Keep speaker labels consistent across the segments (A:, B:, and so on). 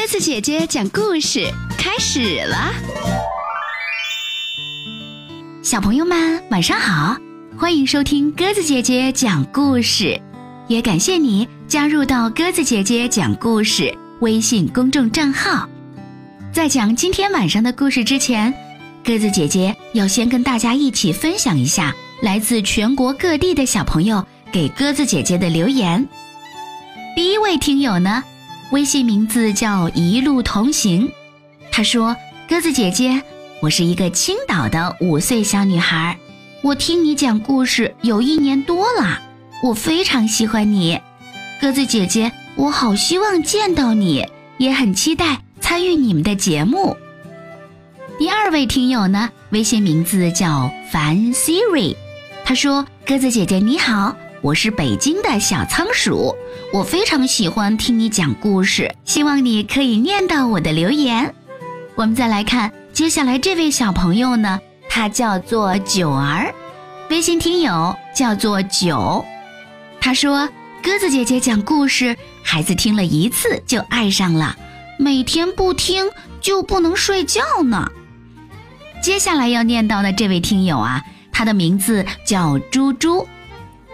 A: 鸽子姐姐讲故事开始了，小朋友们晚上好，欢迎收听鸽子姐姐讲故事，也感谢你加入到鸽子姐姐讲故事微信公众账号。在讲今天晚上的故事之前，鸽子姐姐要先跟大家一起分享一下来自全国各地的小朋友给鸽子姐姐的留言。第一位听友呢？微信名字叫一路同行，他说：“鸽子姐姐，我是一个青岛的五岁小女孩，我听你讲故事有一年多了，我非常喜欢你，鸽子姐姐，我好希望见到你，也很期待参与你们的节目。”第二位听友呢，微信名字叫樊 Siri，他说：“鸽子姐姐你好。”我是北京的小仓鼠，我非常喜欢听你讲故事，希望你可以念到我的留言。我们再来看接下来这位小朋友呢，他叫做九儿，微信听友叫做九，他说鸽子姐姐讲故事，孩子听了一次就爱上了，每天不听就不能睡觉呢。接下来要念到的这位听友啊，他的名字叫猪猪。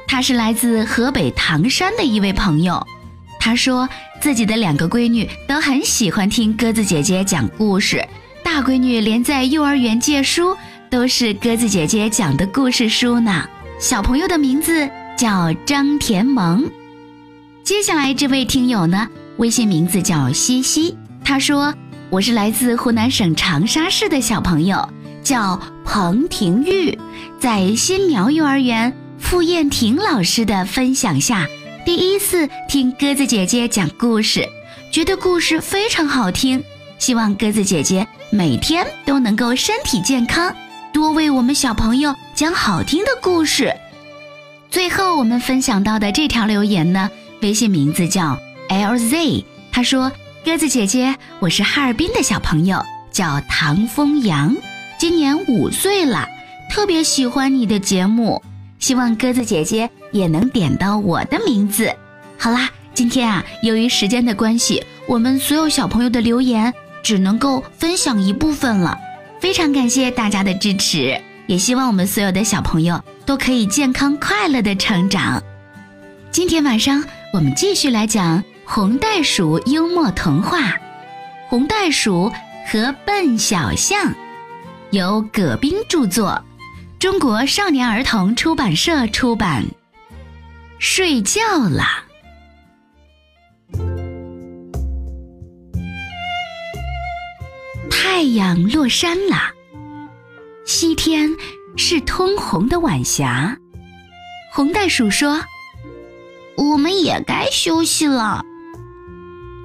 A: 他是来自河北唐山的一位朋友，他说自己的两个闺女都很喜欢听鸽子姐姐讲故事，大闺女连在幼儿园借书都是鸽子姐姐讲的故事书呢。小朋友的名字叫张田萌。接下来这位听友呢，微信名字叫西西，他说我是来自湖南省长沙市的小朋友，叫彭廷玉，在新苗幼儿园。傅燕婷老师的分享下，第一次听鸽子姐姐讲故事，觉得故事非常好听。希望鸽子姐姐每天都能够身体健康，多为我们小朋友讲好听的故事。最后我们分享到的这条留言呢，微信名字叫 LZ，他说：“鸽子姐姐，我是哈尔滨的小朋友，叫唐风阳，今年五岁了，特别喜欢你的节目。”希望鸽子姐姐也能点到我的名字。好啦，今天啊，由于时间的关系，我们所有小朋友的留言只能够分享一部分了。非常感谢大家的支持，也希望我们所有的小朋友都可以健康快乐的成长。今天晚上我们继续来讲红袋鼠幽默童话《红袋鼠和笨小象》，由葛冰著作。中国少年儿童出版社出版。睡觉了，太阳落山了，西天是通红的晚霞。红袋鼠说：“
B: 我们也该休息了。”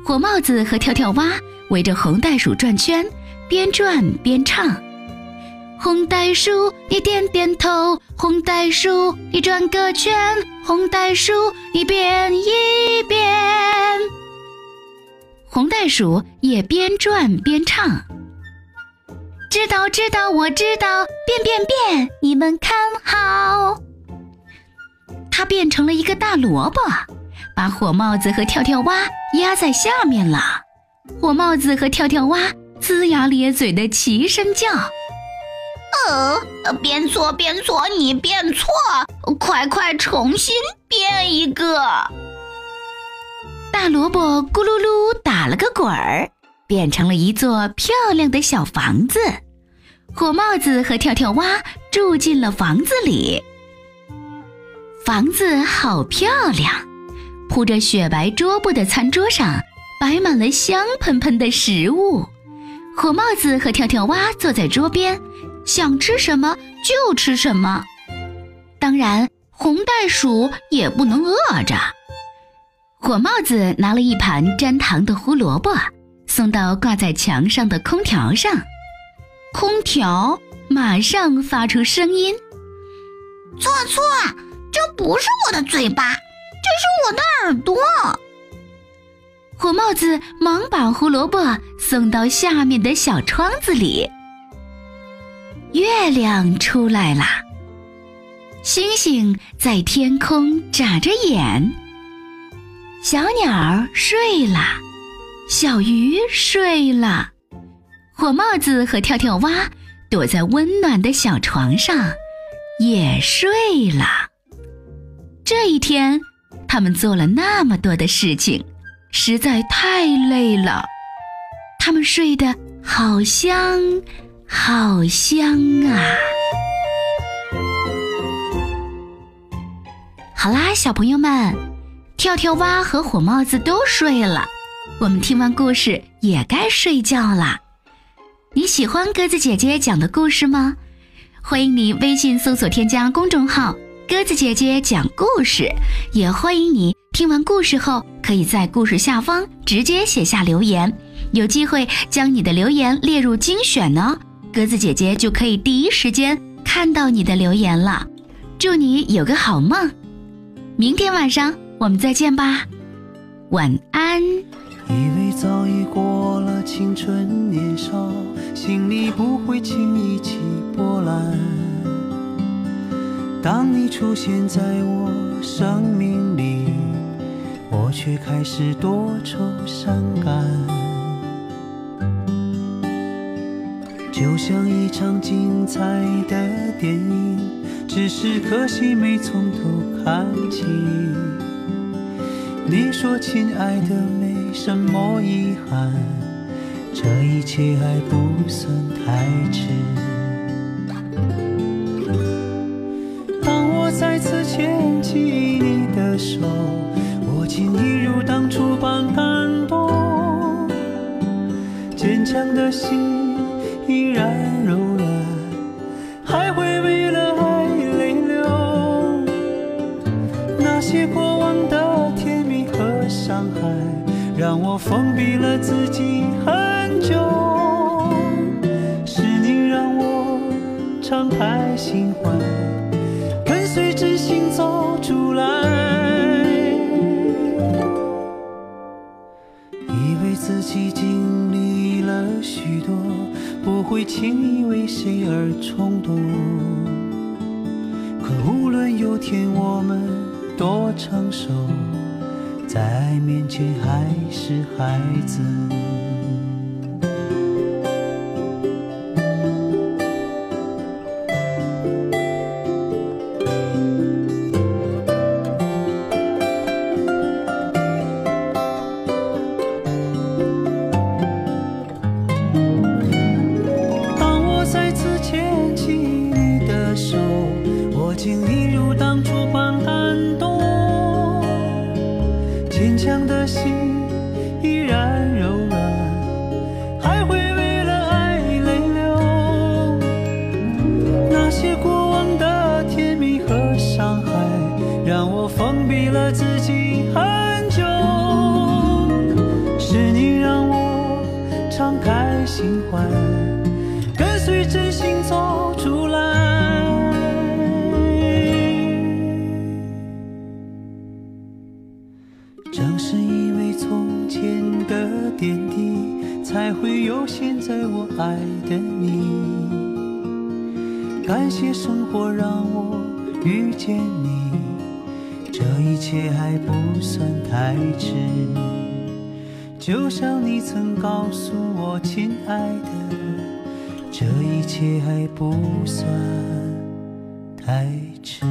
A: 火帽子和跳跳蛙围着红袋鼠转圈，边转边唱。红袋鼠，你点点头；红袋鼠，你转个圈；红袋鼠，你变一变。红袋鼠也边转边唱：知道，知道，我知道，变变变，你们看好。它变成了一个大萝卜，把火帽子和跳跳蛙压在下面了。火帽子和跳跳蛙龇牙咧嘴的齐声叫。
B: 呃，变错变错，你变错，快快重新变一个。
A: 大萝卜咕噜噜打了个滚儿，变成了一座漂亮的小房子。火帽子和跳跳蛙住进了房子里。房子好漂亮，铺着雪白桌布的餐桌上摆满了香喷喷的食物。火帽子和跳跳蛙坐在桌边。想吃什么就吃什么，当然红袋鼠也不能饿着。火帽子拿了一盘粘糖的胡萝卜，送到挂在墙上的空调上，空调马上发出声音：“
B: 错错，这不是我的嘴巴，这是我的耳朵。”
A: 火帽子忙把胡萝卜送到下面的小窗子里。月亮出来了，星星在天空眨着眼。小鸟睡了，小鱼睡了，火帽子和跳跳蛙躲在温暖的小床上，也睡了。这一天，他们做了那么多的事情，实在太累了。他们睡得好香，好香啊！好啦，小朋友们，跳跳蛙和火帽子都睡了，我们听完故事也该睡觉啦。你喜欢鸽子姐姐讲的故事吗？欢迎你微信搜索添加公众号“鸽子姐姐讲故事”，也欢迎你听完故事后可以在故事下方直接写下留言，有机会将你的留言列入精选呢，鸽子姐姐就可以第一时间看到你的留言了。祝你有个好梦！明天晚上我们再见吧，晚安。
C: 以为早已过了青春年少，心里不会轻易起波澜。当你出现在我生命里，我却开始多愁善感。就像一场精彩的电影。只是可惜没从头看起。你说亲爱的没什么遗憾，这一切还不算太迟。当我再次牵起你的手，我竟一如当初般感动，坚强的心依然柔软，还会为了爱泪流。那些过往的甜蜜和伤害。让我封闭了自己很久，是你让我敞开心怀，跟随真心走出来。以为自己经历了许多，不会轻易为谁而冲动。可无论有天我们多成熟。在爱面前还是孩子。坚强的心依然柔软，还会为了爱泪流。那些过往的甜蜜和伤害，让我封闭了自己很久。是你让我敞开心怀，才会有现在我爱的你。感谢生活让我遇见你，这一切还不算太迟。就像你曾告诉我，亲爱的，这一切还不算太迟。